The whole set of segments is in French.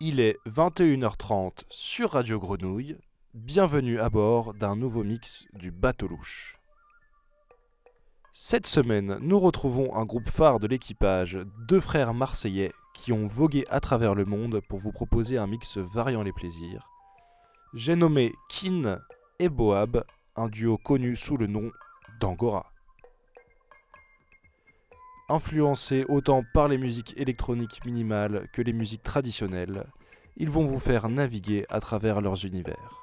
Il est 21h30 sur Radio Grenouille. Bienvenue à bord d'un nouveau mix du bateau louche. Cette semaine, nous retrouvons un groupe phare de l'équipage, deux frères marseillais qui ont vogué à travers le monde pour vous proposer un mix variant les plaisirs. J'ai nommé Kin et Boab, un duo connu sous le nom d'Angora. Influencés autant par les musiques électroniques minimales que les musiques traditionnelles, ils vont vous faire naviguer à travers leurs univers.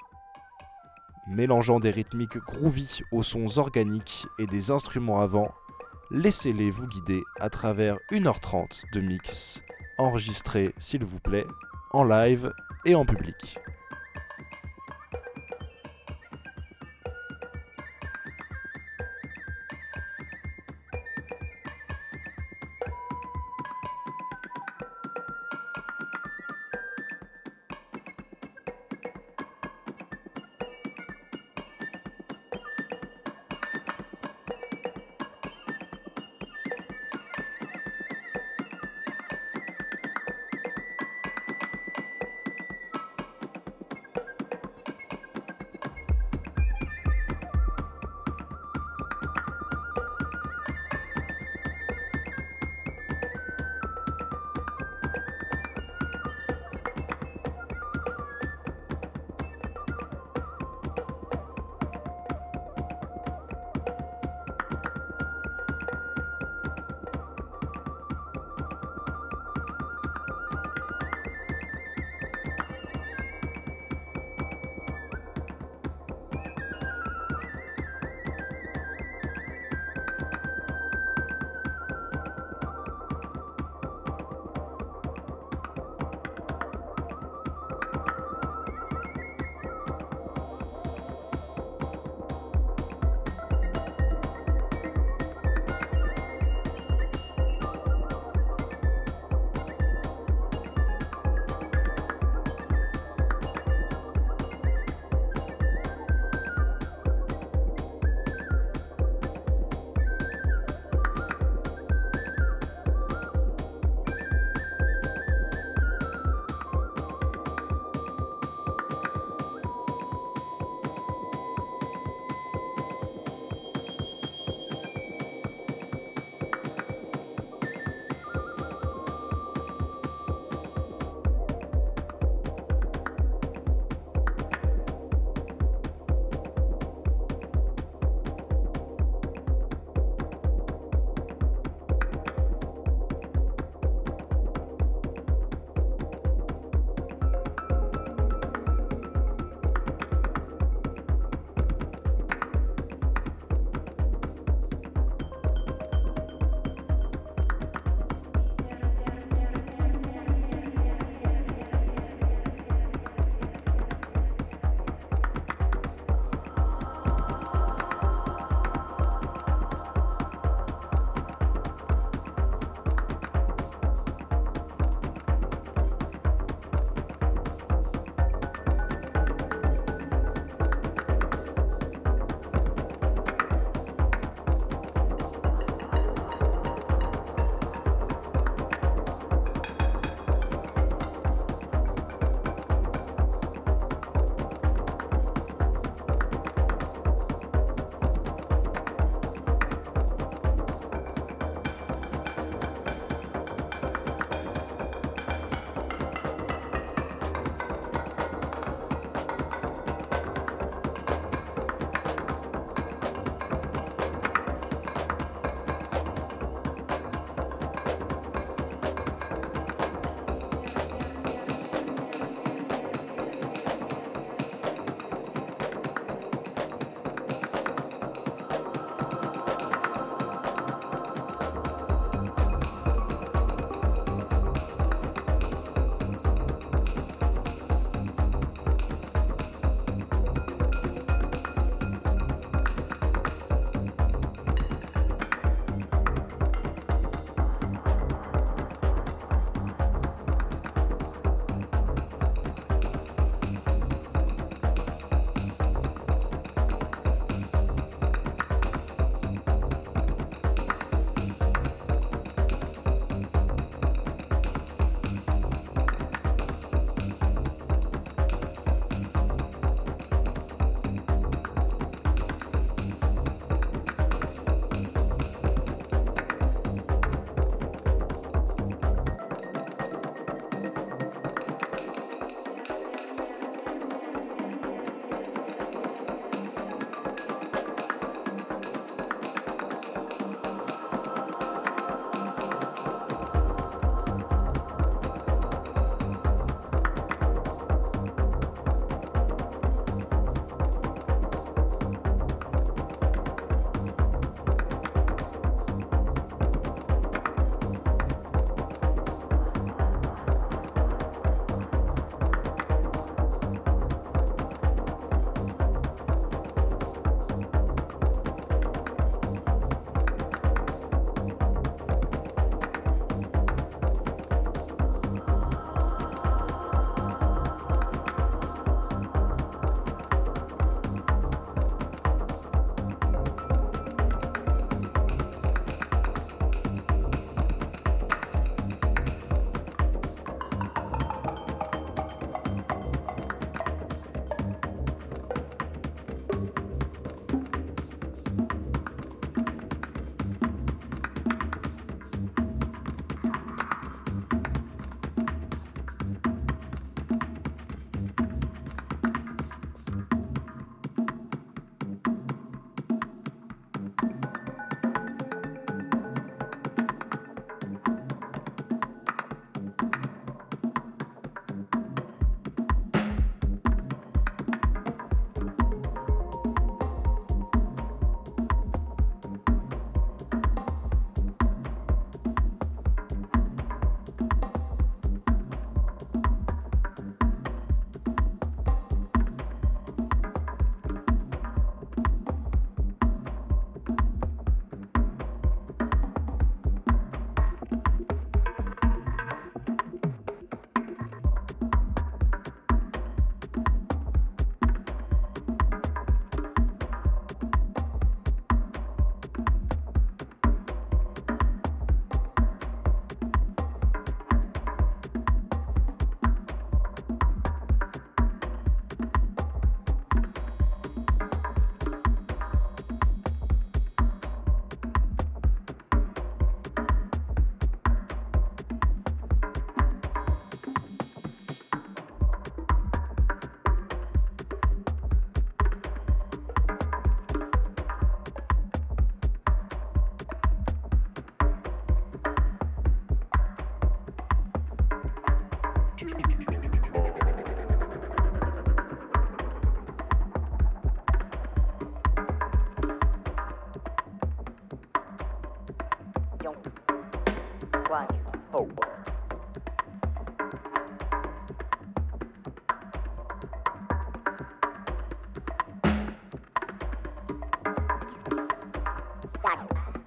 Mélangeant des rythmiques groovy aux sons organiques et des instruments avant, laissez-les vous guider à travers 1h30 de mix, enregistré s'il vous plaît, en live et en public.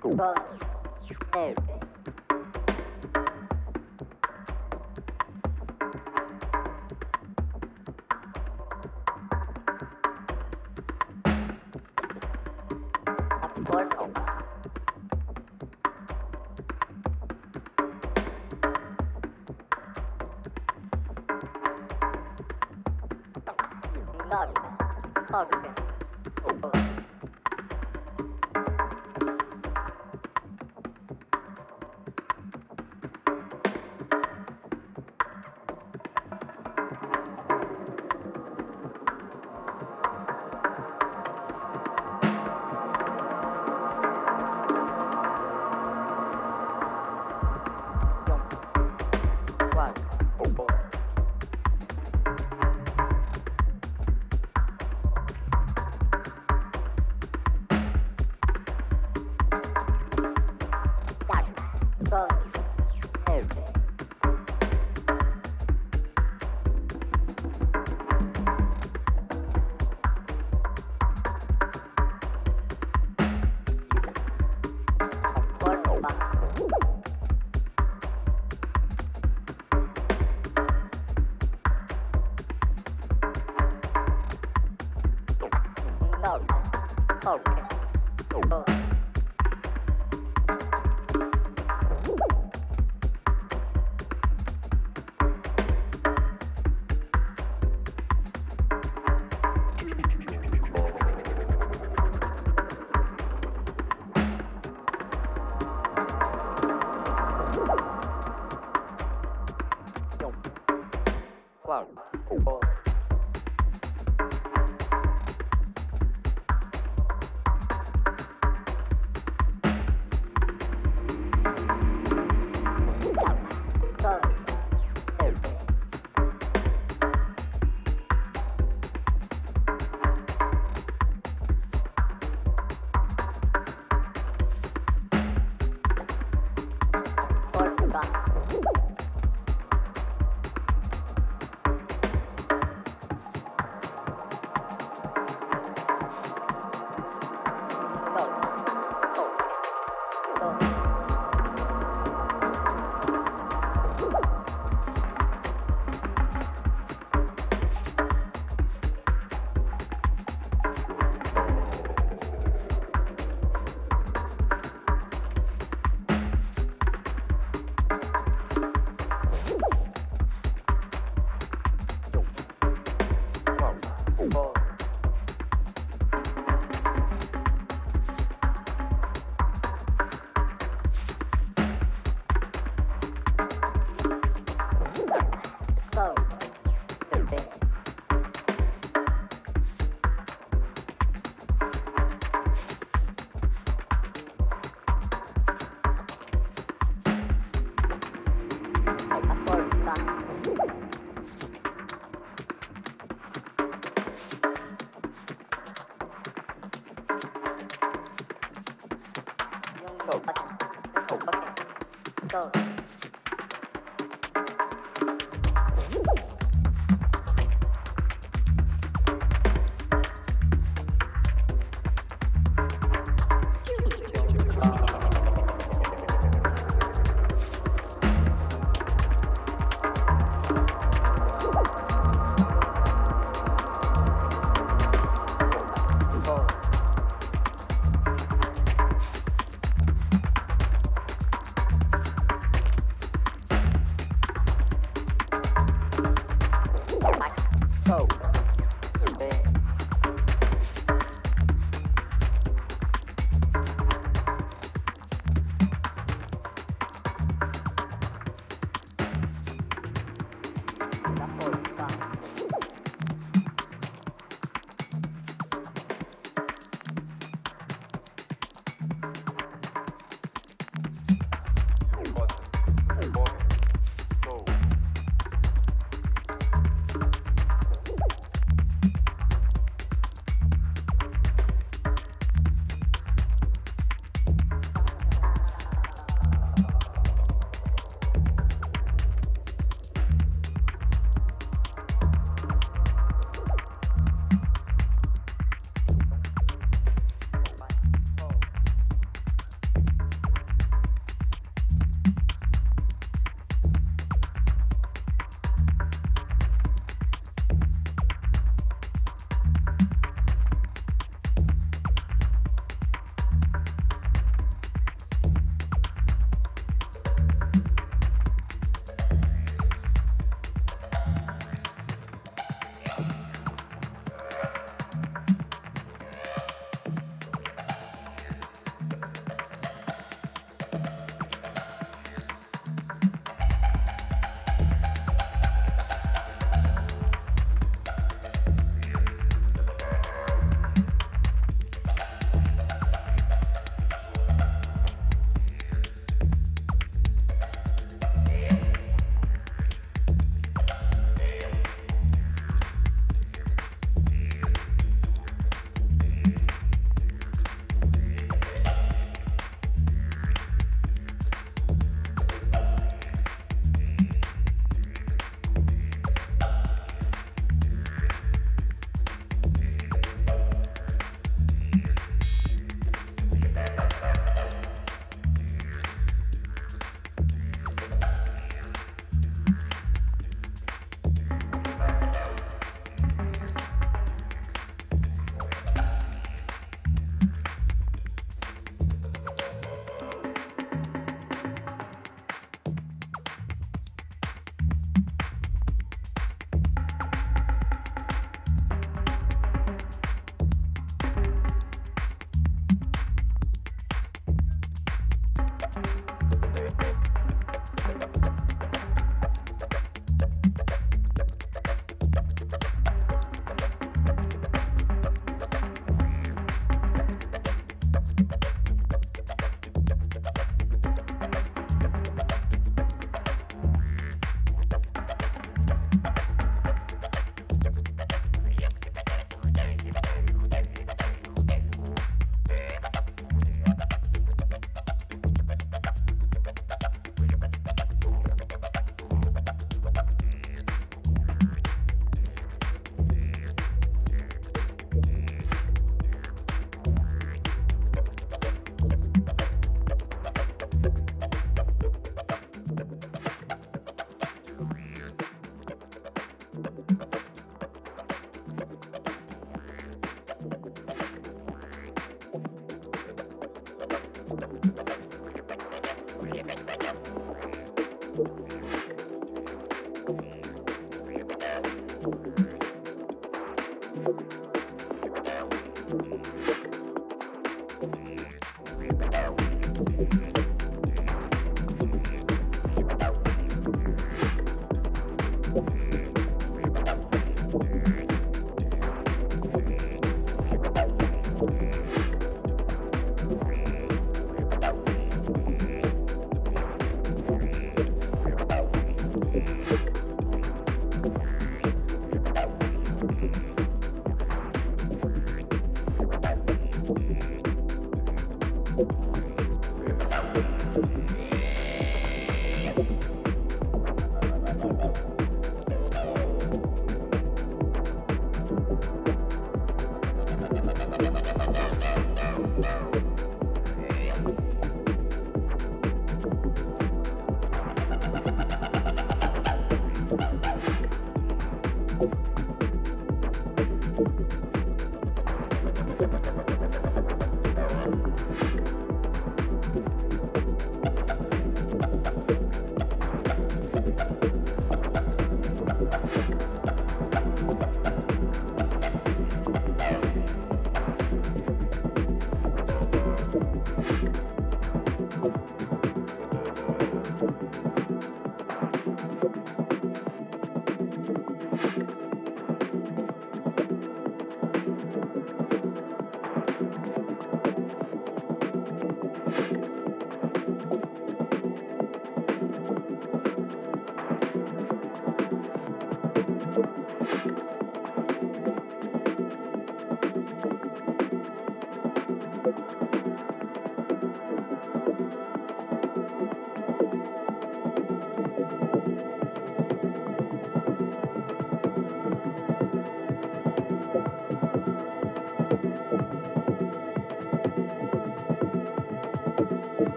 go go go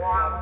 wow.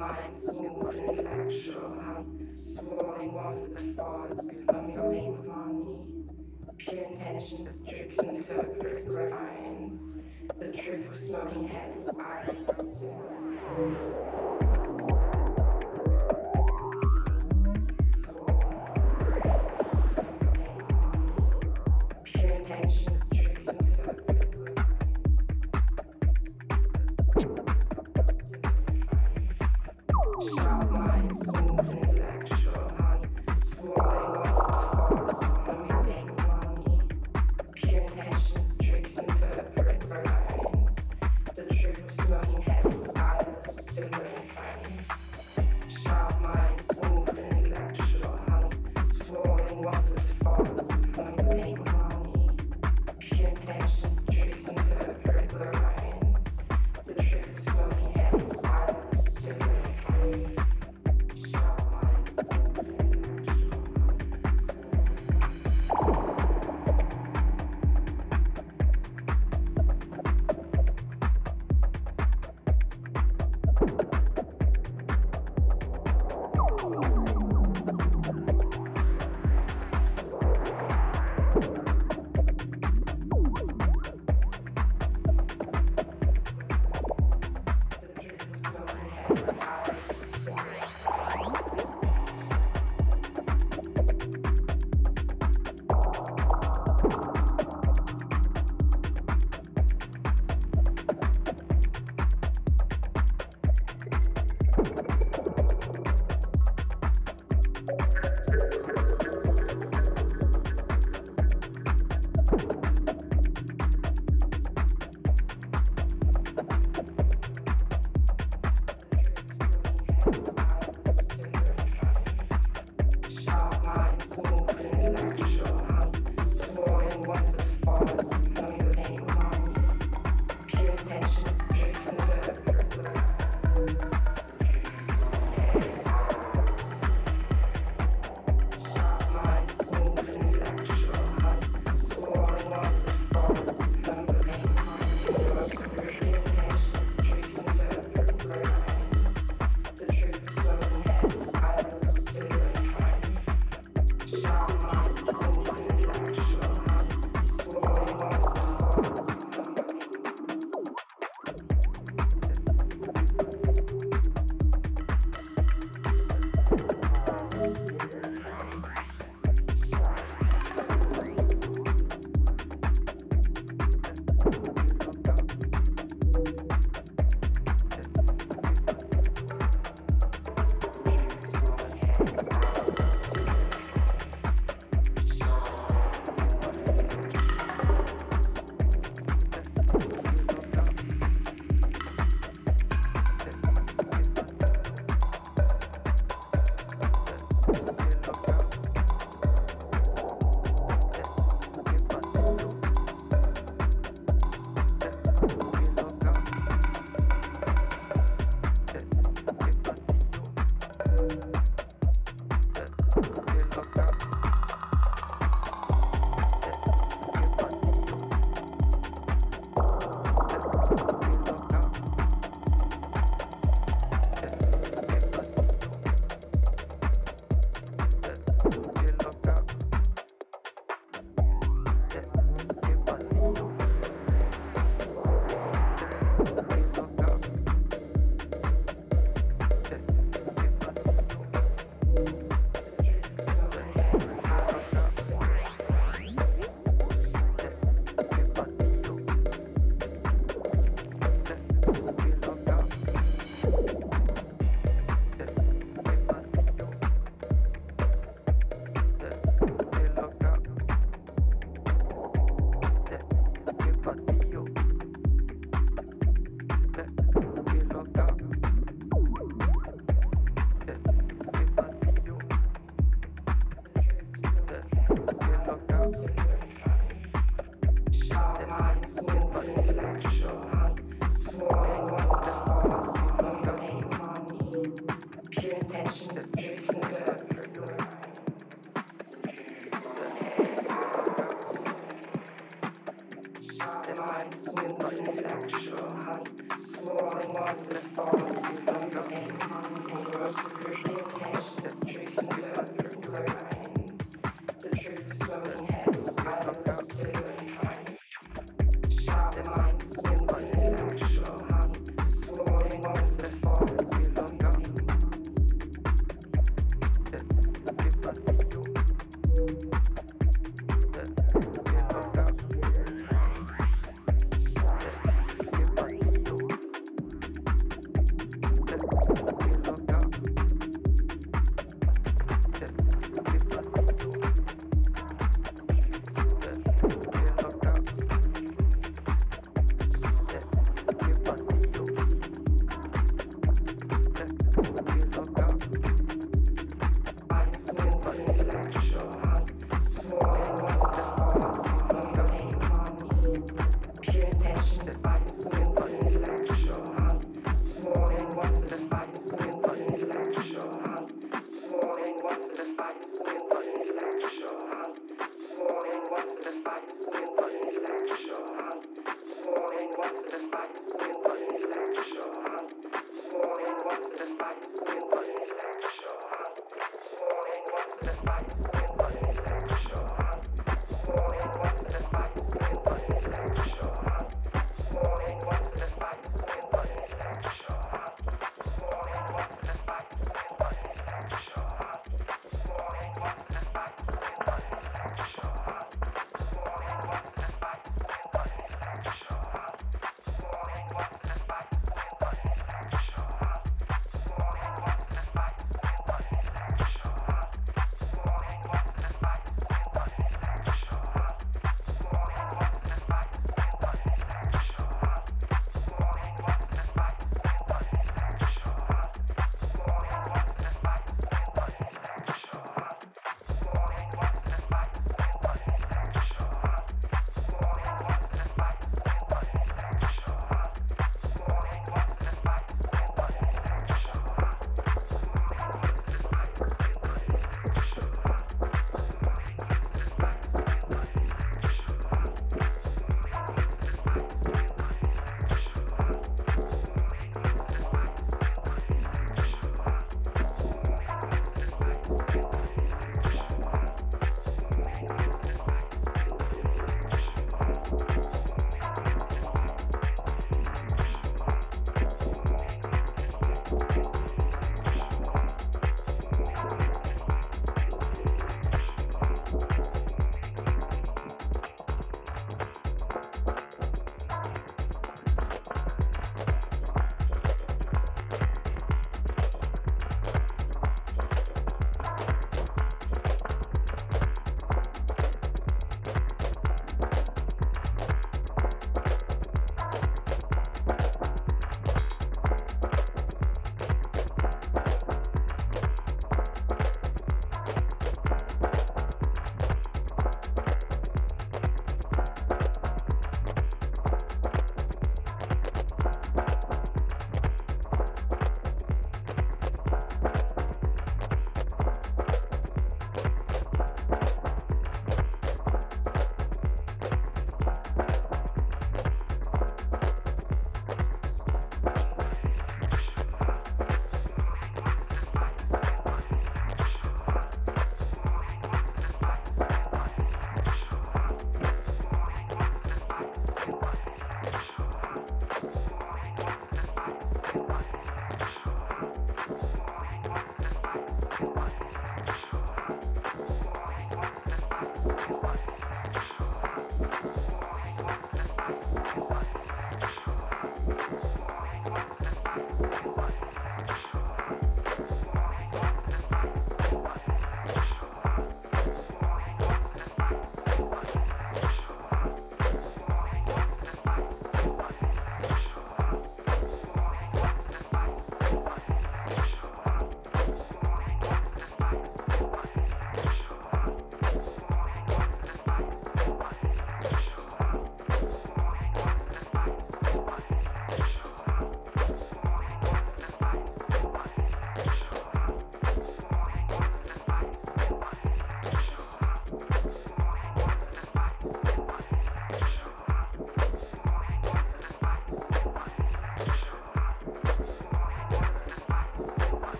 mind smooth and factual. I'm swirling wanted thoughts coming upon me. Pure intentions strict interpret lines. The truth of smoking heads eyes. my soul.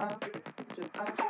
Just should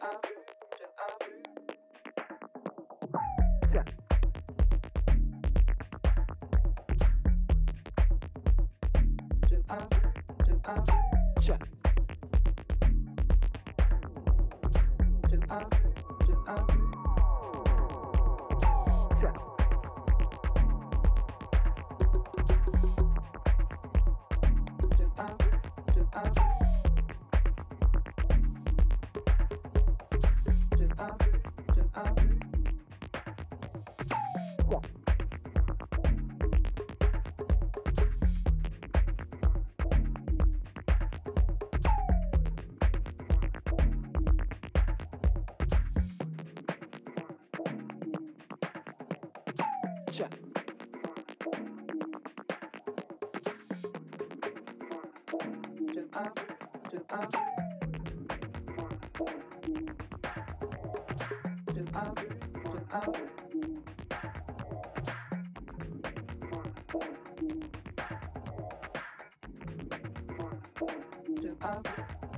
up.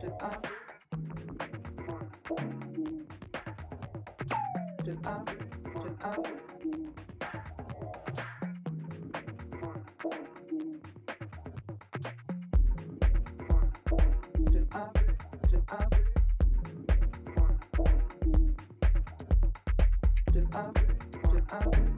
To Oh.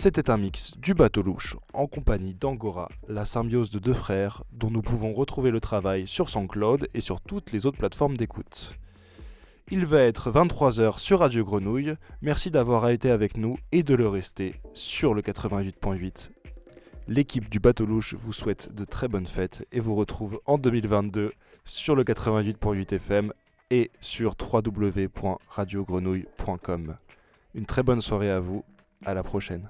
C'était un mix du bateau louche en compagnie d'Angora, la symbiose de deux frères dont nous pouvons retrouver le travail sur SoundCloud et sur toutes les autres plateformes d'écoute. Il va être 23h sur Radio Grenouille. Merci d'avoir été avec nous et de le rester sur le 88.8. L'équipe du bateau louche vous souhaite de très bonnes fêtes et vous retrouve en 2022 sur le 88.8 FM et sur www.radiogrenouille.com. Une très bonne soirée à vous, à la prochaine.